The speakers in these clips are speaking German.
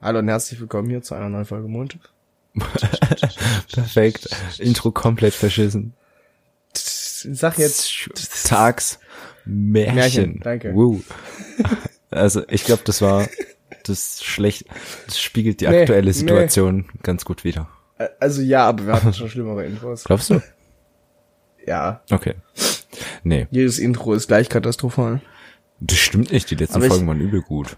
Hallo und herzlich willkommen hier zu einer neuen Folge Mond. Perfekt. Intro komplett verschissen. Sag jetzt Tags Märchen. Märchen, danke. Woo. Also ich glaube, das war das schlecht. Das spiegelt die Nee, aktuelle nee. Situation ganz gut wider. Also ja, aber wir hatten schon schlimmere Intros. Glaubst du? Ja, Okay. Nee, jedes Intro ist gleich katastrophal. das stimmt nicht. Die letzten Aber ich- Folgen waren übel gut.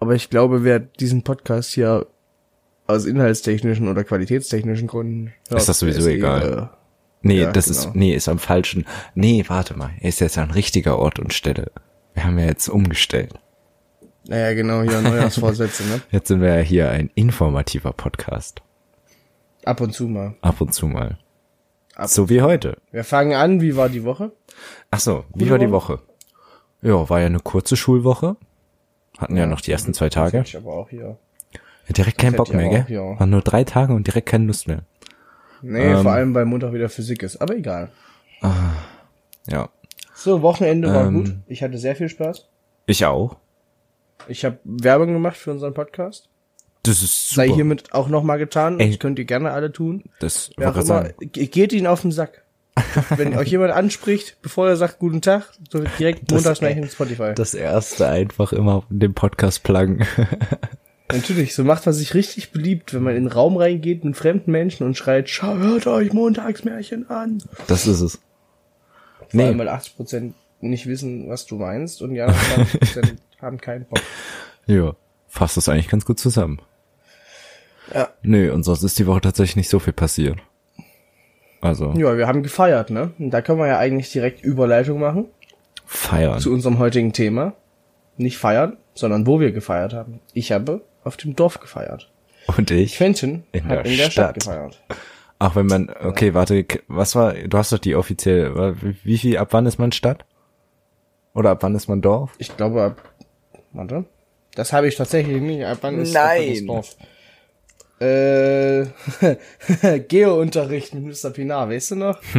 Aber ich glaube, wer diesen Podcast hier aus inhaltstechnischen oder qualitätstechnischen Gründen hört, Ist das sowieso der egal. Nee, Ja, das genau. ist, nee, ist am falschen. Nee, warte mal. Er ist jetzt an richtiger Ort und Stelle. Wir haben ja jetzt umgestellt. Äh, naja, genau, hier Neujahrsvorsätze, ne? Jetzt sind wir ja hier ein informativer Podcast. Ab und zu mal. Ab und zu mal. Ab so wie heute. Wir fangen an, wie war die Woche? Ach so, wie war die Woche? Ja, war ja eine kurze Schulwoche. Hatten ja, noch die ersten zwei Das Tage. hätte ich aber auch hier. Ja, direkt kein hätte Bock mehr, gell? ja. Waren nur drei Tage und direkt keine Lust mehr. Nee, Ähm. vor allem, weil Montag wieder Physik ist. Aber egal. Ja. So, Wochenende war Ähm. gut. Ich hatte sehr viel Spaß. Ich auch. Ich habe Werbung gemacht für unseren Podcast. Das ist super. Sei hiermit auch nochmal getan. Ey. Das könnt ihr gerne alle tun. das gerade immer, geht ihn auf den Sack. Wenn euch jemand anspricht, bevor er sagt Guten Tag, so direkt Montagsmärchen Spotify. Das erste einfach immer den Podcast pluggen. Natürlich, so macht man sich richtig beliebt, wenn man in den Raum reingeht mit fremden Menschen und schreit, schau, hört euch Montagsmärchen an. Das ist es. Vor Nee. allem, weil 80% nicht wissen, was du meinst und die anderen 20% haben keinen Bock. Ja. Fasst das eigentlich ganz gut zusammen. Ja. Nö, und sonst ist die Woche tatsächlich nicht so viel passiert. Also, Ja, wir haben gefeiert, ne? Und da können wir ja eigentlich direkt Überleitung machen feiern. zu unserem heutigen Thema. Nicht feiern, sondern wo wir gefeiert haben. Ich habe auf dem Dorf gefeiert. Und ich? Quentin In hat der in der Stadt. Stadt. gefeiert. Ach, wenn man, okay, warte, was war, du hast doch die offizielle, wie- wie viel, ab wann ist man Stadt? Oder ab wann ist man Dorf? Ich glaube, ab, warte. Das habe ich tatsächlich nicht. Ab wann ist Nein. das Dorf? Äh, Geo-Unterricht mit Mr. Pinar, weißt du noch?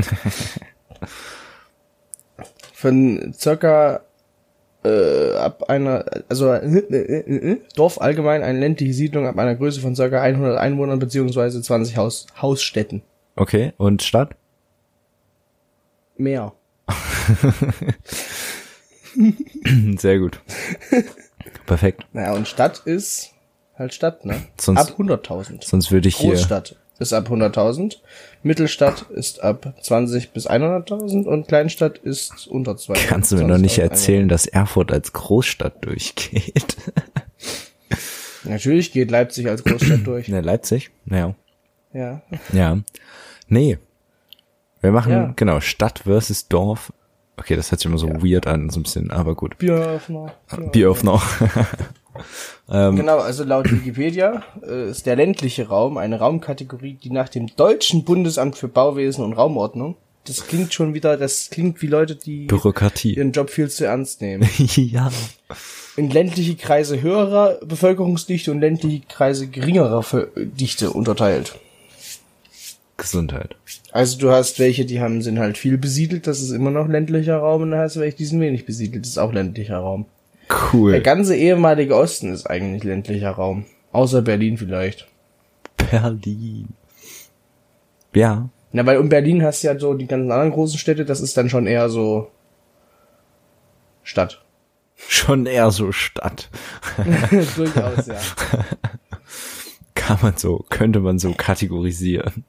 Von circa äh, ab einer, also äh, äh, äh, äh, Dorf allgemein eine ländliche Siedlung ab einer Größe von circa 100 Einwohnern beziehungsweise 20 Haus, Hausstätten. Okay, und Stadt? Mehr. Sehr gut. Perfekt. Naja, und Stadt ist halt Stadt, ne? Sonst- ab 100.000. Sonst würde ich hier, Großstadt ist ab 100.000, Mittelstadt ist ab 20 bis 100.000 und Kleinstadt ist unter 2. kannst du mir noch nicht erzählen, dass Erfurt als Großstadt durchgeht. Natürlich geht Leipzig als Großstadt durch. Ne, Leipzig? Naja. Ja. Ja. Nee. Wir machen, Ja. genau, Stadt versus Dorf. Okay, das hört sich immer so weird an, so ein bisschen, aber gut. Bieröffner. Bieröffner. Genau, also laut Wikipedia äh, ist der ländliche Raum eine Raumkategorie, die nach dem Deutschen Bundesamt für Bauwesen und Raumordnung, das klingt schon wieder, das klingt wie Leute, die Bürokratie. ihren Job viel zu ernst nehmen. ja. in ländliche Kreise höherer Bevölkerungsdichte und ländliche Kreise geringerer Dichte unterteilt. Gesundheit. Also du hast welche, die haben, sind halt viel besiedelt, das ist immer noch ländlicher Raum, und dann hast du welche, die sind wenig besiedelt, das ist auch ländlicher Raum. Der Cool. ganze ehemalige Osten ist eigentlich ländlicher Raum. Außer Berlin vielleicht. Berlin. Ja. Na, weil um Berlin hast du ja so die ganzen anderen großen Städte, das ist dann schon eher so Stadt. Schon eher so Stadt. Durchaus, ja. Kann man so, könnte man so kategorisieren.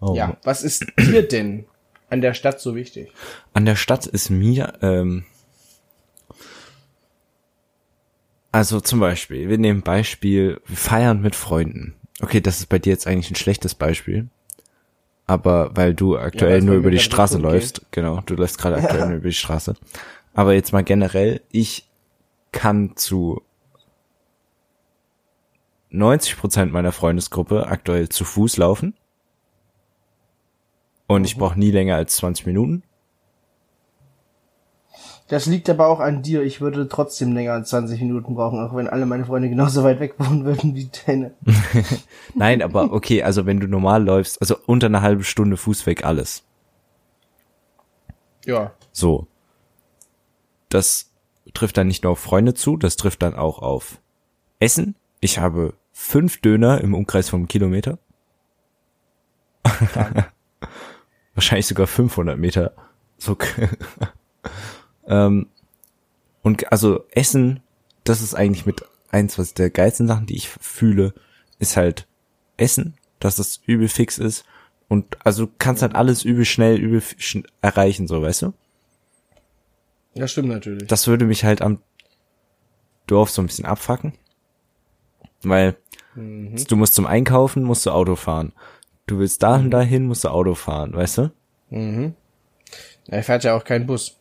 Oh. Ja, was ist dir denn an der Stadt so wichtig? An der Stadt ist mir, ähm, also zum Beispiel, wir nehmen Beispiel, wir feiern mit Freunden. Okay, das ist bei dir jetzt eigentlich ein schlechtes Beispiel. Aber weil du aktuell weil's nur über die Straße gut geht. läufst, genau, du läufst gerade aktuell nur über die Straße. Aber jetzt mal generell, ich kann zu 90 Prozent meiner Freundesgruppe aktuell zu Fuß laufen. Und ich brauche nie länger als 20 Minuten. Das liegt aber auch an dir. Ich würde trotzdem länger als 20 Minuten brauchen, auch wenn alle meine Freunde genauso weit weg wohnen würden wie deine. Nein, aber okay, also wenn du normal läufst, also unter einer halben Stunde Fußweg alles. Ja. So. Das trifft dann nicht nur auf Freunde zu, das trifft dann auch auf Essen, ich habe fünf Döner im Umkreis von einem Kilometer. Wahrscheinlich sogar 500 Meter. So. ähm, und also Essen, das ist eigentlich mit eins, was der geilsten Sachen, die ich fühle, ist halt Essen, dass das übel fix ist. Und also du kannst halt alles übel schnell, übel schn erreichen, so, weißt du? Ja, stimmt natürlich. Das würde mich halt am Dorf so ein bisschen abfacken. Weil mhm. du musst zum Einkaufen, musst du Auto fahren. Du willst da und mhm. dahin, musst du Auto fahren, weißt du? Mhm. Er fährt ja auch keinen Bus.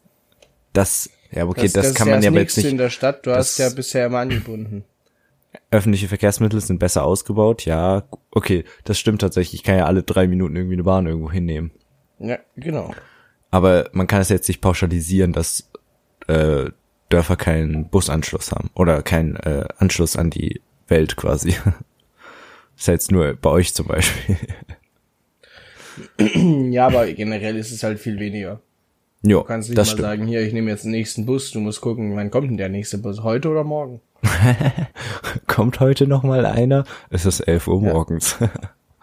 Das, ja, okay, das, das, das kann man ja jetzt nicht. in der Stadt, du hast ja bisher immer angebunden. Öffentliche Verkehrsmittel sind besser ausgebaut, ja, okay, das stimmt tatsächlich. Ich kann ja alle drei Minuten irgendwie eine Bahn irgendwo hinnehmen. Ja, genau. Aber man kann es jetzt nicht pauschalisieren, dass äh, Dörfer keinen Busanschluss haben oder keinen äh, Anschluss an die Welt quasi. Das ist jetzt nur bei euch zum Beispiel. ja, aber generell ist es halt viel weniger. Jo, du kannst nicht mal stimmt. sagen, hier, ich nehme jetzt den nächsten Bus, du musst gucken, wann kommt denn der nächste Bus, heute oder morgen? kommt heute noch mal einer? Es ist 11 Uhr ja. morgens.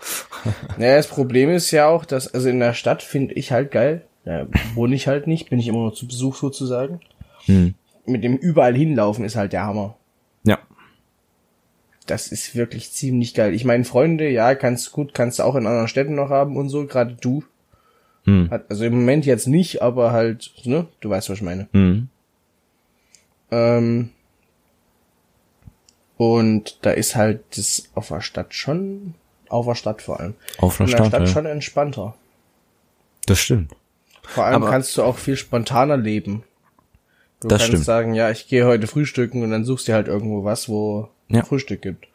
naja, das Problem ist ja auch, dass, also in der Stadt finde ich halt geil, da wohne ich halt nicht, bin ich immer nur zu Besuch sozusagen. Hm. Mit dem überall hinlaufen ist halt der Hammer. Ja. Das ist wirklich ziemlich geil. Ich meine, Freunde, ja, kannst gut, kannst du auch in anderen Städten noch haben und so, gerade du. Hm. Hat, also im Moment jetzt nicht, aber halt, ne, du weißt, was ich meine. Hm. Ähm, und da ist halt das auf der Stadt schon, auf der Stadt vor allem. Auf der In Stadt, der Stadt ja. schon entspannter. Das stimmt. Vor allem aber kannst du auch viel spontaner leben. Du das kannst stimmt. sagen, ja, ich gehe heute frühstücken und dann suchst du halt irgendwo was, wo ja. Frühstück gibt.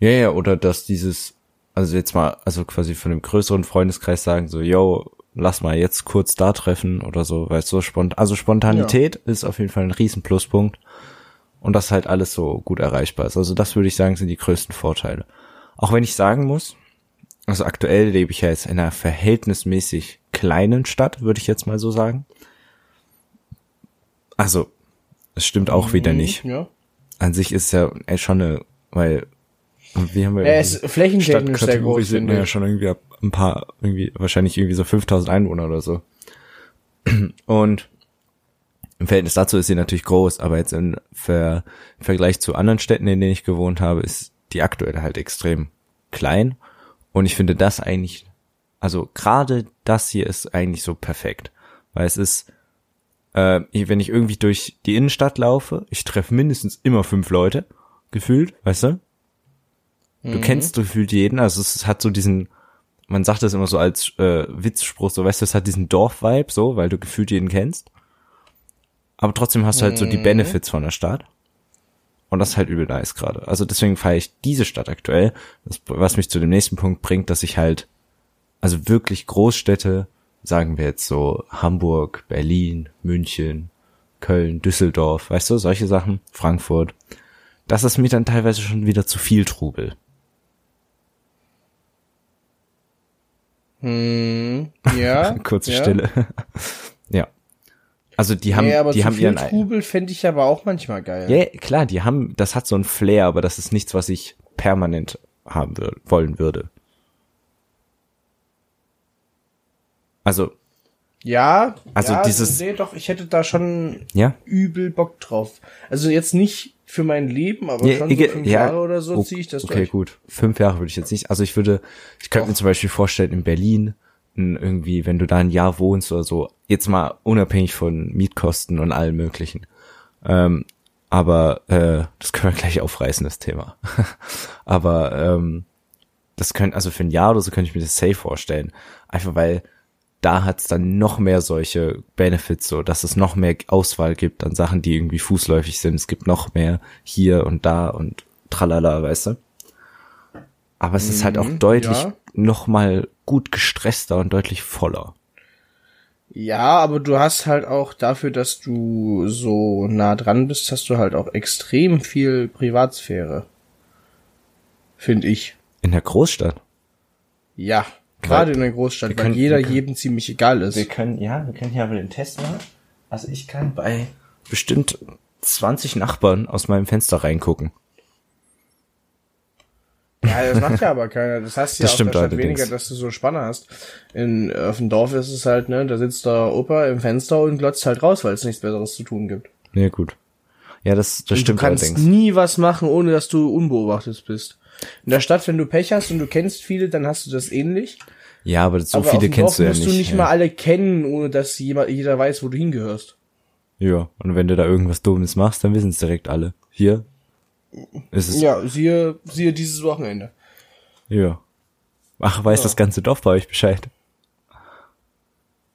Ja, ja, oder dass dieses, also jetzt mal, also quasi von dem größeren Freundeskreis sagen, so, yo, lass mal jetzt kurz da treffen oder so, weil so spontan, also Spontanität ja. ist auf jeden Fall ein riesen Pluspunkt und das halt alles so gut erreichbar ist. Also das würde ich sagen, sind die größten Vorteile. Auch wenn ich sagen muss, also aktuell lebe ich ja jetzt in einer verhältnismäßig kleinen Stadt, würde ich jetzt mal so sagen. Also, es stimmt auch mhm, wieder nicht. Ja. An sich ist ja schon eine, weil wie haben wir ja, es ist flächentechnisch sehr groß, sind wir ja schon irgendwie ein paar, irgendwie, wahrscheinlich irgendwie so 5000 Einwohner oder so. Und im Verhältnis dazu ist sie natürlich groß, aber jetzt im, Ver im Vergleich zu anderen Städten, in denen ich gewohnt habe, ist die aktuelle halt extrem klein. Und ich finde das eigentlich, also gerade das hier ist eigentlich so perfekt. Weil es ist, äh, wenn ich irgendwie durch die Innenstadt laufe, ich treffe mindestens immer fünf Leute, gefühlt, weißt du? Du mhm. kennst gefühlt jeden, also es hat so diesen, man sagt das immer so als äh, Witzspruch, so weißt du, es hat diesen Dorf-Vibe, so, weil du gefühlt jeden kennst. Aber trotzdem hast du halt so die mhm. Benefits von der Stadt. Und das ist halt übel nice gerade. Also deswegen feiere ich diese Stadt aktuell, das, was mich zu dem nächsten Punkt bringt, dass ich halt, also wirklich Großstädte, sagen wir jetzt so Hamburg, Berlin, München, Köln, Düsseldorf, weißt du, solche Sachen, Frankfurt, das ist mir dann teilweise schon wieder zu viel Trubel. Hm, ja. Kurze ja. Stille. ja. Also die haben, ja, aber die zu haben viel ihren Trubel fände ich aber auch manchmal geil. Ja, klar, die haben, das hat so ein Flair, aber das ist nichts, was ich permanent haben würde, wollen würde. Also. Ja, also ja, dieses. Nee, doch, ich hätte da schon ja? übel Bock drauf. Also jetzt nicht für mein Leben, aber ja, schon so fünf ja, Jahre oder so ziehe ich das okay, durch. Okay, gut. Fünf Jahre würde ich jetzt nicht. Also ich würde, ich könnte mir zum Beispiel vorstellen, in Berlin irgendwie, wenn du da ein Jahr wohnst oder so, jetzt mal unabhängig von Mietkosten und allem möglichen. Ähm, aber äh, das können wir gleich aufreißen, das Thema. aber ähm, das könnte, also für ein Jahr oder so könnte ich mir das safe vorstellen. Einfach weil da hat's dann noch mehr solche Benefits, so dass es noch mehr Auswahl gibt an Sachen, die irgendwie fußläufig sind. Es gibt noch mehr hier und da und tralala, weißt du? Aber es ist halt auch mhm, deutlich ja. noch mal gut gestresster und deutlich voller. Ja, aber du hast halt auch dafür, dass du so nah dran bist, hast du halt auch extrem viel Privatsphäre. Finde ich. In der Großstadt? Ja, gerade in der Großstadt, weil können, jeder können, jedem ziemlich egal ist. Wir können, ja, wir können hier aber den Test machen. Also ich kann bei bestimmt 20 Nachbarn aus meinem Fenster reingucken. Ja, das macht ja aber keiner. Das heißt ja Das auf der Stadt allerdings. weniger, dass du so Spanne hast. In, auf dem Dorf ist es halt, ne, da sitzt der Opa im Fenster und glotzt halt raus, weil es nichts Besseres zu tun gibt. Ja, gut. Ja, das, das Und stimmt du kannst allerdings. nie was machen, ohne dass du unbeobachtet bist. In der Stadt, wenn du Pech hast und du kennst viele, dann hast du das ähnlich. Ja, aber so aber viele kennst Dorf du ja musst nicht. du nicht ja. mal alle kennen, ohne dass jemand, jeder weiß, wo du hingehörst. Ja, und wenn du da irgendwas Dummes machst, dann wissen es direkt alle. Hier ist es. Ja. Ja, siehe, siehe dieses Wochenende. Ach, weiß Ja. das ganze Dorf bei euch Bescheid?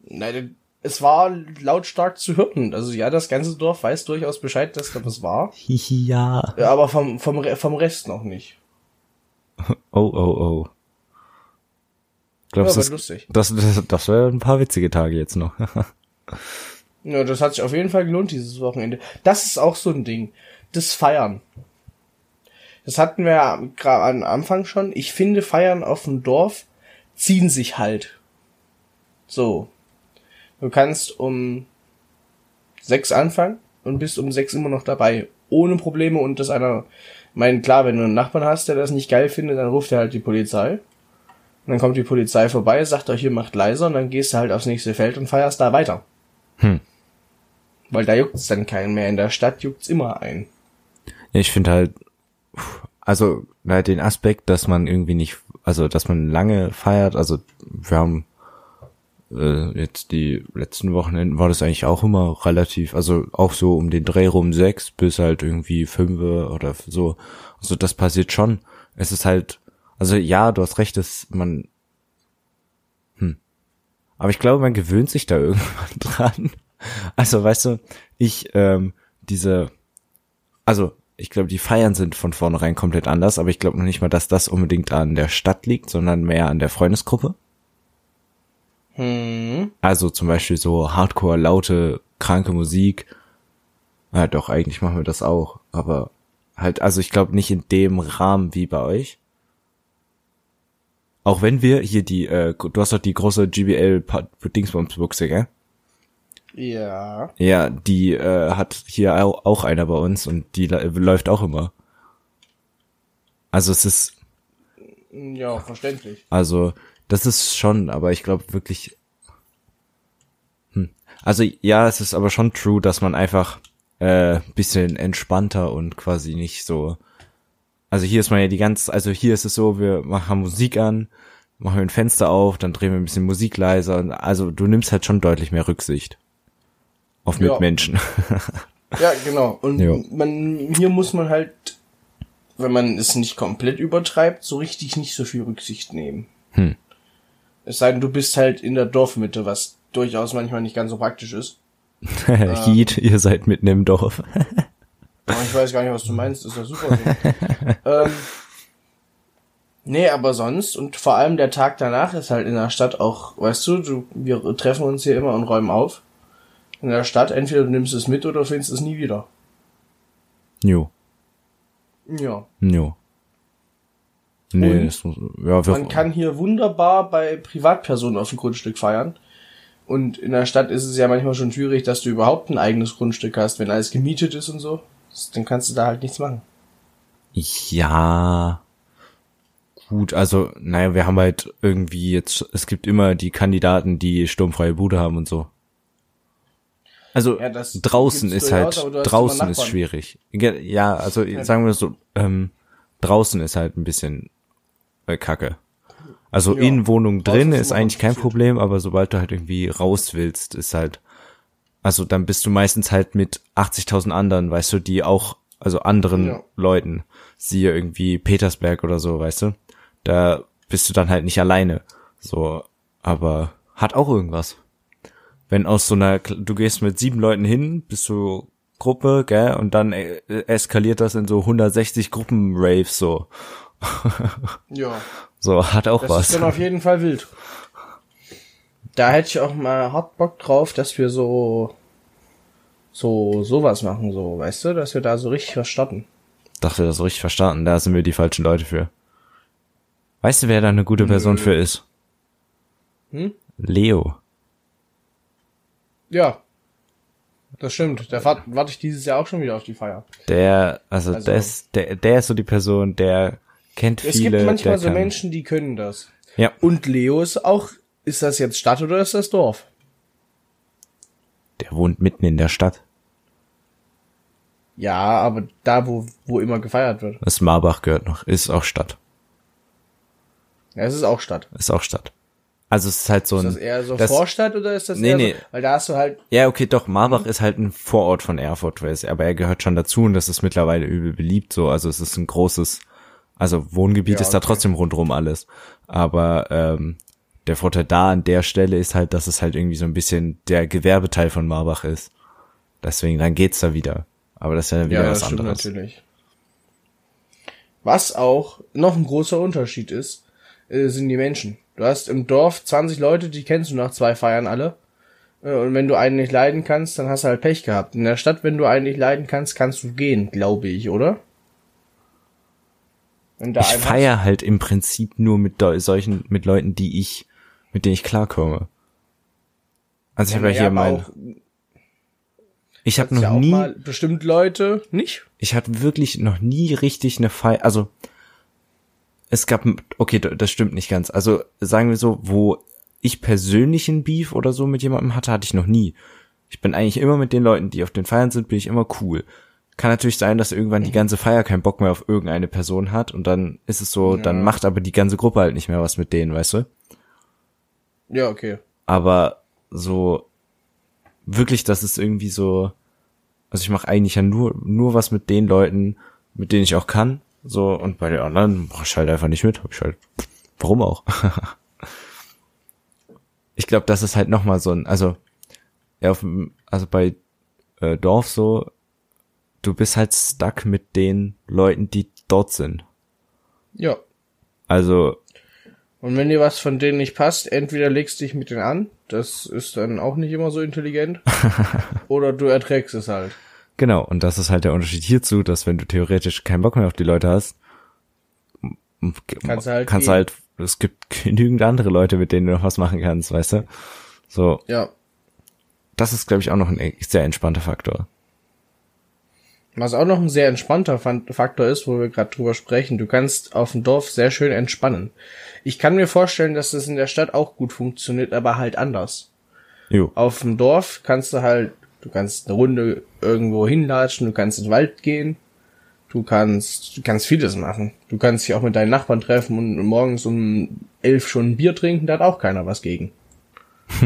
Nein, es war lautstark zu hören. Also ja, das ganze Dorf weiß durchaus Bescheid, dass da was war. ja. Ja, aber vom, vom, vom Rest noch nicht. Oh, oh, oh. Ja, Glaubst aber das, lustig. das, das, das wäre ein paar witzige Tage jetzt noch. Ja, das hat sich auf jeden Fall gelohnt, dieses Wochenende. Das ist auch so ein Ding. Das Feiern. Das hatten wir ja gerade am Anfang schon. Ich finde, Feiern auf dem Dorf ziehen sich halt. So. Du kannst um sechs anfangen und bist um sechs immer noch dabei. Ohne Probleme und das einer, mein klar, wenn du einen Nachbarn hast, der das nicht geil findet, dann ruft er halt die Polizei. Und dann kommt die Polizei vorbei, sagt euch, hier macht leiser und dann gehst du halt aufs nächste Feld und feierst da weiter. Hm. Weil da juckt's dann keinen mehr. In der Stadt juckt's immer ein. Ich finde halt, also halt den Aspekt, dass man irgendwie nicht, also dass man lange feiert, also wir haben äh, jetzt die letzten Wochenenden war das eigentlich auch immer relativ, also auch so um den Dreh rum sechs bis halt irgendwie fünf oder so. Also das passiert schon. Es ist halt, also ja, du hast recht, dass man, hm. Aber ich glaube, man gewöhnt sich da irgendwann dran. Also weißt du, ich, ähm, diese, also ich glaube, die Feiern sind von vornherein komplett anders, aber ich glaube noch nicht mal, dass das unbedingt an der Stadt liegt, sondern mehr an der Freundesgruppe. Hm. Also zum Beispiel so Hardcore, laute, kranke Musik. Ja, doch, eigentlich machen wir das auch, aber halt, also ich glaube nicht in dem Rahmen wie bei euch. Auch wenn wir hier die, äh, du hast doch die große GBL Dingsbums-Buchse, gell? Ja. Ja, die äh, hat hier au- auch einer bei uns und die läuft auch immer. Also es ist, Ja, verständlich. also das ist schon, aber ich glaube wirklich. Hm. Also ja, es ist aber schon true, dass man einfach äh, bisschen entspannter und quasi nicht so. Also hier ist man ja die ganze, also hier ist es so, wir machen Musik an, machen ein Fenster auf, dann drehen wir ein bisschen Musik leiser. Und also du nimmst halt schon deutlich mehr Rücksicht auf. Mitmenschen. Ja, genau. Und Jo. man, hier muss man halt, wenn man es nicht komplett übertreibt, so richtig nicht so viel Rücksicht nehmen. Hm. Es sei denn, du bist halt in der Dorfmitte, was durchaus manchmal nicht ganz so praktisch ist. Heat, ihr seid mitten im Dorf. Aber ich weiß gar nicht, was du meinst, ist ja super. ähm, nee, aber sonst und vor allem der Tag danach ist halt in der Stadt auch, weißt du, du wir treffen uns hier immer und räumen auf. In der Stadt, entweder du nimmst es mit oder findest es nie wieder. Jo, Ja. jo. Nee, das muss, ja, Man kann hier wunderbar bei Privatpersonen auf dem Grundstück feiern. Und in der Stadt ist es ja manchmal schon schwierig, dass du überhaupt ein eigenes Grundstück hast, wenn alles gemietet ist und so. Dann kannst du da halt nichts machen. Ja. Gut, also, naja, wir haben halt irgendwie jetzt, es gibt immer die Kandidaten, die sturmfreie Bude haben und so. Also Ja, das draußen ist halt, hast draußen ist schwierig. Ja, also sagen wir so, ähm, draußen ist halt ein bisschen äh, Kacke. Also Ja, in Wohnung drin ist eigentlich kein. Problem, aber sobald du halt irgendwie raus willst, ist halt, also dann bist du meistens halt mit 80.000 anderen, weißt du, die auch, also anderen Ja. Leuten, siehe irgendwie Petersberg oder so, weißt du, da bist du dann halt nicht alleine, so, aber hat auch irgendwas. Wenn aus so einer, du gehst mit sieben Leuten hin, bist du Gruppe, gell, und dann äh, eskaliert das in so 160 Gruppen-Raves, so. Ja. So, hat auch Das was. ist dann auf jeden Fall wild. Da hätte ich auch mal hart Bock drauf, dass wir so, so, sowas machen, so, weißt du, dass wir da so richtig was starten. dachte, das richtig verstanden. Da sind wir die falschen Leute für. Weißt du, wer da eine gute Person für ist? Hm? Leo. Ja. Das stimmt. Da wart- warte ich dieses Jahr auch schon wieder auf die Feier. Der, also, Also- der ist, der, der ist so die Person, der kennt Es viele. gibt manchmal so kann- Menschen, die können das. Ja. Und Leo ist auch, ist das jetzt Stadt oder ist das Dorf? Der wohnt mitten in der Stadt. Ja, aber da, wo, wo immer gefeiert wird. Das Marbach gehört noch. Ist auch Stadt. Ja, es ist auch Stadt. Ist auch Stadt. Also es ist halt so Ist ein. das eher so das- Vorstadt oder ist das Nee, eher nee. so, weil da hast du halt, Ja, okay, doch, Marbach ist halt ein Vorort von Erfurt, weiß, aber er gehört schon dazu und das ist mittlerweile übel beliebt so. Also es ist ein großes, also Wohngebiet Ja, ist da okay. trotzdem rundrum alles. Aber ähm, der Vorteil da an der Stelle ist halt, dass es halt irgendwie so ein bisschen der Gewerbeteil von Marbach ist. Deswegen, dann geht's da wieder. Aber das ist ja wieder ja, was anderes. natürlich. Was auch noch ein großer Unterschied ist, äh, sind die Menschen. Du hast im Dorf 20 Leute, die kennst du nach zwei Feiern alle. Äh, Und wenn du einen nicht leiden kannst, dann hast du halt Pech gehabt. In der Stadt, wenn du einen nicht leiden kannst, kannst du gehen, glaube ich, oder? Ich feier halt im Prinzip nur mit solchen, mit Leuten, die ich, mit denen ich klarkomme. Also ich habe ja Ja, hier mein, auch- ich habe noch ja nie, bestimmt Leute nicht. ich hatte wirklich noch nie richtig eine Feier, also es gab, okay, das stimmt nicht ganz. Also sagen wir so, wo ich persönlich einen Beef oder so mit jemandem hatte, hatte ich noch nie. Ich bin eigentlich immer mit den Leuten, die auf den Feiern sind, bin ich immer cool. Kann natürlich sein, dass irgendwann die ganze Feier keinen Bock mehr auf irgendeine Person hat und dann ist es so, dann macht aber die ganze Gruppe halt nicht mehr was mit denen, weißt du? Ja, okay. aber so wirklich, das ist irgendwie so, also ich mache eigentlich ja nur nur was mit den Leuten, mit denen ich auch kann, so und bei den anderen mach ich halt einfach nicht mit, hab ich halt, warum auch? ich glaube, das ist halt noch mal so ein, also ja, auf, also bei äh, Dorf so, du bist halt stuck mit den Leuten, die dort sind. Ja. Also Und wenn dir was von denen nicht passt, entweder legst du dich mit denen an, das ist dann auch nicht immer so intelligent, oder du erträgst es halt. Genau, und das ist halt der Unterschied hierzu, dass wenn du theoretisch keinen Bock mehr auf die Leute hast, Kannst du halt kannst halt, es gibt genügend andere Leute, mit denen du noch was machen kannst, weißt du? So, Ja. das ist, glaube ich, auch noch ein echt sehr entspannter Faktor. Was auch noch ein sehr entspannter Faktor ist, wo wir gerade drüber sprechen, du kannst auf dem Dorf sehr schön entspannen. Ich kann mir vorstellen, dass das in der Stadt auch gut funktioniert, aber halt anders. Jo, Auf dem Dorf kannst du halt, du kannst eine Runde irgendwo hinlatschen, du kannst in den Wald gehen, du kannst, du kannst vieles machen. Du kannst dich auch mit deinen Nachbarn treffen und morgens um elf schon ein Bier trinken, da hat auch keiner was gegen.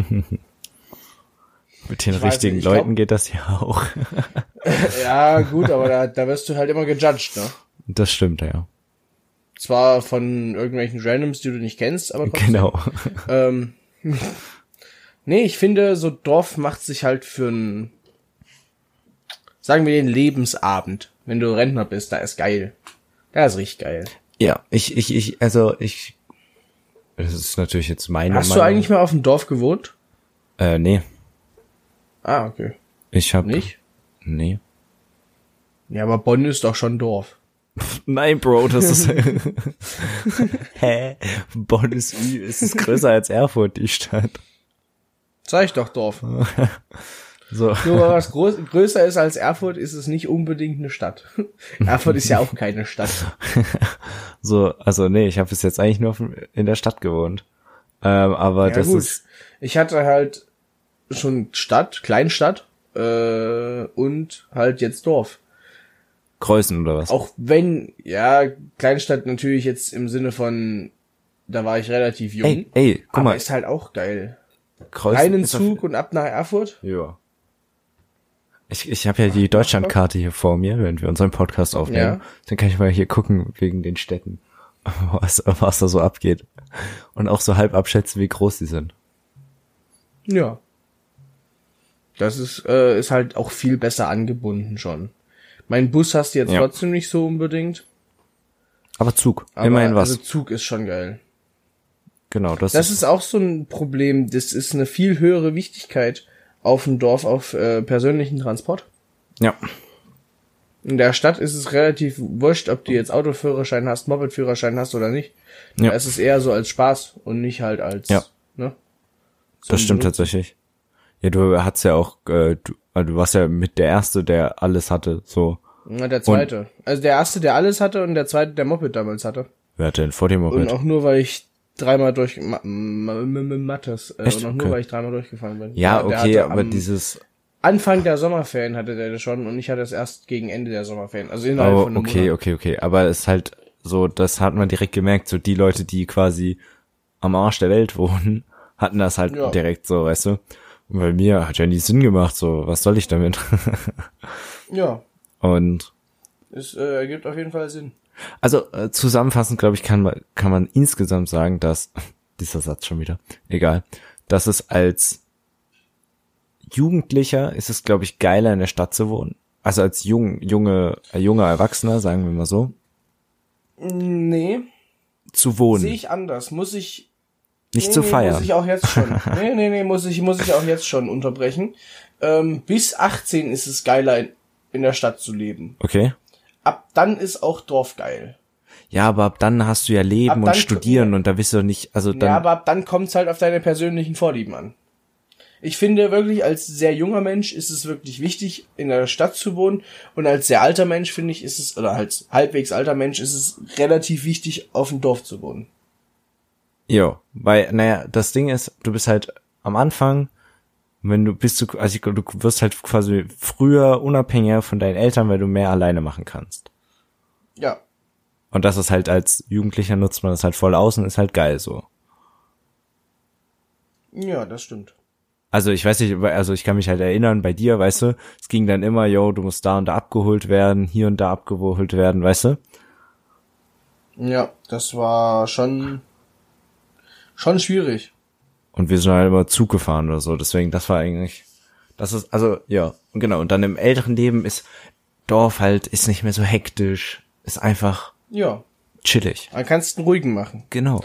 mit den ich weiß richtigen nicht, ich glaub- Leuten geht das ja auch. Ja, gut, aber da, da wirst du halt immer gejudged, ne? Das stimmt, ja. Zwar von irgendwelchen Randoms, die du nicht kennst, aber trotzdem. Genau. Ähm, nee, ich finde, so Dorf macht sich halt für einen, sagen wir den Lebensabend. Wenn du Rentner bist, da ist geil. Da ist richtig geil. Ja, ich, ich, ich, also ich, das ist natürlich jetzt meine Hast du Meinung. eigentlich mal auf dem Dorf gewohnt? Äh, nee, Ah, okay. ich hab, Nicht? Nee. Ja, aber Bonn ist doch schon Dorf. Nein, Bro, das ist. Hä? Bonn ist wie? Es ist größer als Erfurt, die Stadt. Sag ich doch Dorf. So. Nur weil was groß, größer ist als Erfurt, ist es nicht unbedingt eine Stadt. Erfurt ist ja auch keine Stadt. So, also nee, ich habe bis jetzt eigentlich nur in der Stadt gewohnt. Ähm, aber Ja das gut. ist. Ich hatte halt schon Stadt, Kleinstadt äh, und halt jetzt Dorf. Kreuzen oder was? Auch wenn, ja, Kleinstadt natürlich jetzt im Sinne von, da war ich relativ jung. Ey, ey, guck aber mal, ist halt auch geil. Kreuzen Einen auf- Zug und ab nach Erfurt. Ja. Ich, ich habe ja die Deutschlandkarte hier vor mir, während wir unseren Podcast aufnehmen. Ja. Dann kann ich mal hier gucken wegen den Städten, was, was da so abgeht. Und auch so halb abschätzen, wie groß die sind. Ja. Das ist, äh, ist halt auch viel besser angebunden schon. Mein Bus hast du jetzt Ja. trotzdem nicht so unbedingt. Aber Zug, Aber immerhin was. Also Zug ist schon geil. genau, das, Das ist, ist auch so ein Problem. Das ist eine viel höhere Wichtigkeit auf dem Dorf auf äh, persönlichen Transport. ja, In der Stadt ist es relativ wurscht, ob du jetzt Autoführerschein hast, Mopedführerschein hast oder nicht. Ja. Da ist es eher so als Spaß und nicht halt als, Ja. ne? das stimmt Beruf. tatsächlich. Ja, du hattest ja auch, äh, du, also du warst ja mit der Erste, der alles hatte, so. Na, der zweite. also der erste, der alles hatte und der zweite, der Moped damals hatte. Wer hat denn vor dem Und auch nur, weil ich dreimal durch Ma Mattes, äh, Echt? und auch nur, Okay. weil ich dreimal durchgefallen bin. Ja, der okay, hatte aber dieses, Anfang der Sommerferien hatte der das schon und ich hatte es erst gegen Ende der Sommerferien. Also innerhalb oh, von einem okay, Monat. okay, okay, aber es ist halt so, das hat man direkt gemerkt, so die Leute, die quasi am Arsch der Welt wohnen, hatten das halt Ja. direkt so, weißt du? Und bei mir hat ja nie Sinn gemacht, so, was soll ich damit? Ja, Und es äh, ergibt auf jeden Fall Sinn. Also äh, zusammenfassend, glaube ich, kann man, kann man insgesamt sagen, dass dieser Satz schon wieder, egal, dass es als Jugendlicher ist es, glaube ich, geiler in der Stadt zu wohnen. Also als jung, junge, äh, junger Erwachsener, sagen wir mal so, Nee, zu wohnen, sehe ich anders. Muss ich nicht nee, zu nee, feiern. Muss ich auch jetzt schon. nee, nee, nee, muss ich, muss ich auch jetzt schon unterbrechen. Ähm, bis 18 ist es geiler, in, in der Stadt zu leben. Okay. Ab dann ist auch Dorf geil. Ja, aber ab dann hast du ja Ab Leben und dann- Studieren und da bist du nicht, also dann, ja, aber ab dann kommt's halt auf deine persönlichen Vorlieben an. Ich finde wirklich, als sehr junger Mensch ist es wirklich wichtig, in der Stadt zu wohnen. Und als sehr alter Mensch finde ich, ist es, oder als halbwegs alter Mensch ist es relativ wichtig, auf dem Dorf zu wohnen. Jo, weil, naja, das Ding ist, du bist halt am Anfang, wenn du bist du, also du wirst halt quasi früher unabhängiger von deinen Eltern, weil du mehr alleine machen kannst. Ja, Und das ist halt als Jugendlicher nutzt man das halt voll aus und ist halt geil so. ja, das stimmt. Also ich weiß nicht, also ich kann mich halt erinnern, bei dir, weißt du, es ging dann immer, yo, du musst da und da abgeholt werden, hier und da abgeholt werden, weißt du? Ja, das war schon, schon schwierig. Und wir sind halt immer Zug gefahren oder so, deswegen, das war eigentlich, das ist, also, ja, genau, und dann im älteren Leben ist Dorf halt, ist nicht mehr so hektisch, ist einfach Ja, chillig. dann kannst du einen ruhigen machen. Genau.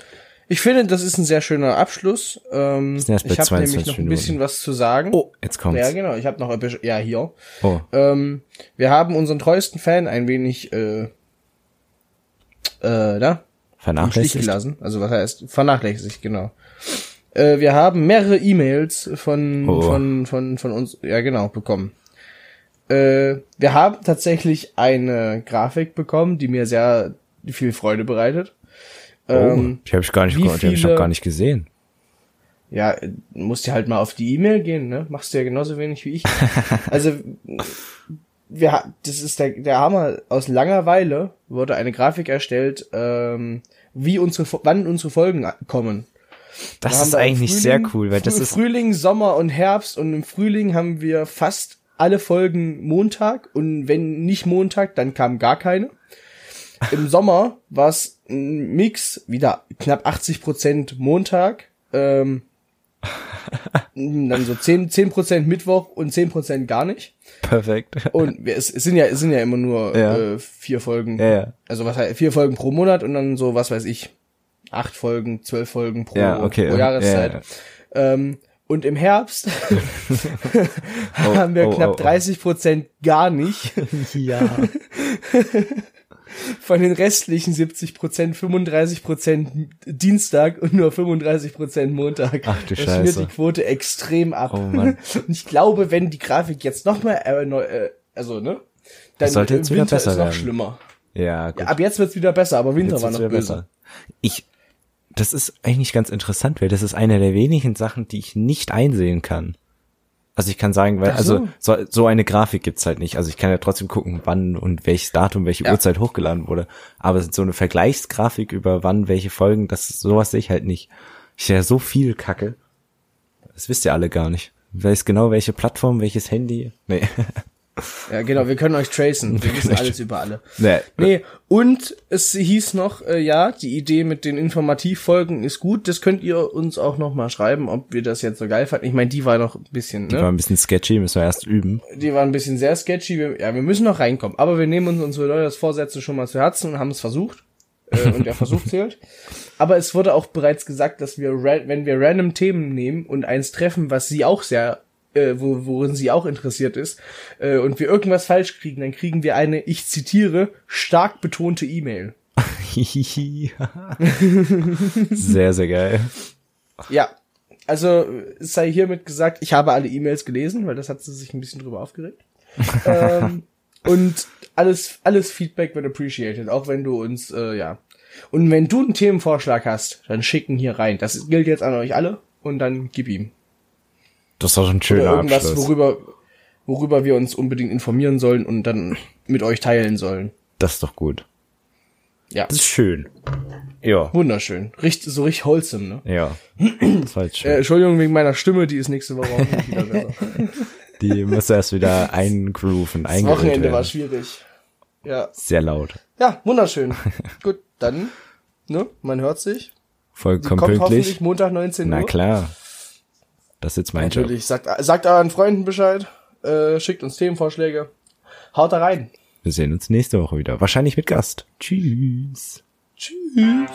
Ich finde, das ist ein sehr schöner Abschluss. Ähm, ich habe nämlich 22 noch ein Minuten. bisschen was zu sagen. Oh, jetzt kommt's. Ja, genau. Ich habe noch ein bisschen, ja hier. Oh, Ähm, wir haben unseren treuesten Fan ein wenig äh, äh, da im Stich vernachlässigt. gelassen. Also was heißt vernachlässigt, genau. Äh, wir haben mehrere E-Mails von Oh. von von von uns, ja genau, bekommen. Äh, wir haben tatsächlich eine Grafik bekommen, die mir sehr viel Freude bereitet. Oh, Ähm, die habe ich gar nicht, wie die hab ich viele- noch gar nicht gesehen. Ja, musst ja halt mal auf die E-Mail gehen, ne? Machst du ja genauso wenig wie ich. also, wir, das ist der, der Hammer. Aus Langeweile wurde eine Grafik erstellt, ähm, wie unsere, wann unsere Folgen kommen. Das ist da eigentlich Frühling- sehr cool, weil das ist, Frühling, Sommer und Herbst und im Frühling haben wir fast alle Folgen Montag und wenn nicht Montag, dann kam gar keine. Im Sommer war es ein Mix, wieder knapp 80% Montag, ähm, dann so 10, 10% Mittwoch und 10% gar nicht. perfekt. Und es, es sind ja, es sind ja immer nur Ja. äh, vier Folgen. Ja, ja. Also was heißt, vier Folgen pro Monat und dann so, was weiß ich, acht Folgen, zwölf Folgen pro, Ja, okay. pro Jahreszeit. Ja, ja. Ähm, und im Herbst Oh, haben wir oh, knapp oh, oh. 30 Prozent gar nicht. Ja. Von den restlichen 70 Prozent 35 Prozent Dienstag und nur 35 Prozent Montag. Ach du das Scheiße. schmiert die Quote extrem ab. Oh Mann. Und ich glaube, wenn die Grafik jetzt noch mal, äh, äh, also ne, dann Das sollte jetzt wieder Winter besser ist noch werden. schlimmer. Ja, gut. Ja, ab jetzt wird's wieder besser, aber Winter Jetzt war noch wieder böse. Ich, das ist eigentlich ganz interessant, weil das ist eine der wenigen Sachen, die ich nicht einsehen kann. Also ich kann sagen, weil, so. also so, so eine Grafik gibt's halt nicht. Also ich kann ja trotzdem gucken, wann und welches Datum, welche Ja. Uhrzeit hochgeladen wurde. Aber so eine Vergleichsgrafik über wann, welche Folgen, das sowas sehe ich halt nicht. Ich sehe ja so viel Kacke. Das wisst ihr alle gar nicht. Ich weiß genau, welche Plattform, welches Handy. Nee. Ja, genau, wir können euch tracen. Wir wissen alles über alle. nee. Nee, und es hieß noch, äh, ja, die Idee mit den Informativfolgen ist gut. Das könnt ihr uns auch noch mal schreiben, ob wir das jetzt so geil fanden. Ich meine, die war noch ein bisschen, Die war ne? ein bisschen sketchy, müssen wir erst üben. Die war ein bisschen sehr sketchy. Wir, ja, wir müssen noch reinkommen. Aber wir nehmen uns unsere Neujahrsvorsätze schon mal zu Herzen und haben es versucht. Äh, und der Versuch zählt. Aber es wurde auch bereits gesagt, dass wir, wenn wir random Themen nehmen und eins treffen, was sie auch sehr äh, wo, worin sie auch interessiert ist, äh, und wir irgendwas falsch kriegen, dann kriegen wir eine, ich zitiere, stark betonte E-Mail. sehr, sehr geil. Ja, also es sei hiermit gesagt, ich habe alle E-Mails gelesen, weil das hat sie sich ein bisschen drüber aufgeregt. ähm, und alles, alles Feedback wird appreciated, auch wenn du uns, äh, ja, Und wenn du einen Themenvorschlag hast, dann schicken hier rein. Das gilt jetzt an euch alle und dann gib ihm. Das ist doch ein schöner Oder irgendwas, Abschluss. worüber, worüber wir uns unbedingt informieren sollen und dann mit euch teilen sollen. Das ist doch gut. Ja, Das ist schön. Ja. wunderschön. Richtig, so richtig wholesome, ne? Ja. Das war jetzt Äh, schön. Entschuldigung wegen meiner Stimme, die ist nächste Woche auch nicht wieder besser. Die muss erst wieder eingrooven, Das Wochenende war werden. schwierig. Ja. Sehr laut. Ja, wunderschön. Gut, dann, ne, man hört sich. Vollkommen Kommt hoffentlich pünktlich. Montag 19 Uhr. Na klar. Das ist jetzt mein Job. Natürlich, sagt, sagt euren Freunden Bescheid, äh, schickt uns Themenvorschläge. Haut da rein. Wir sehen uns nächste Woche wieder. Wahrscheinlich mit Gast. Tschüss. Tschüss.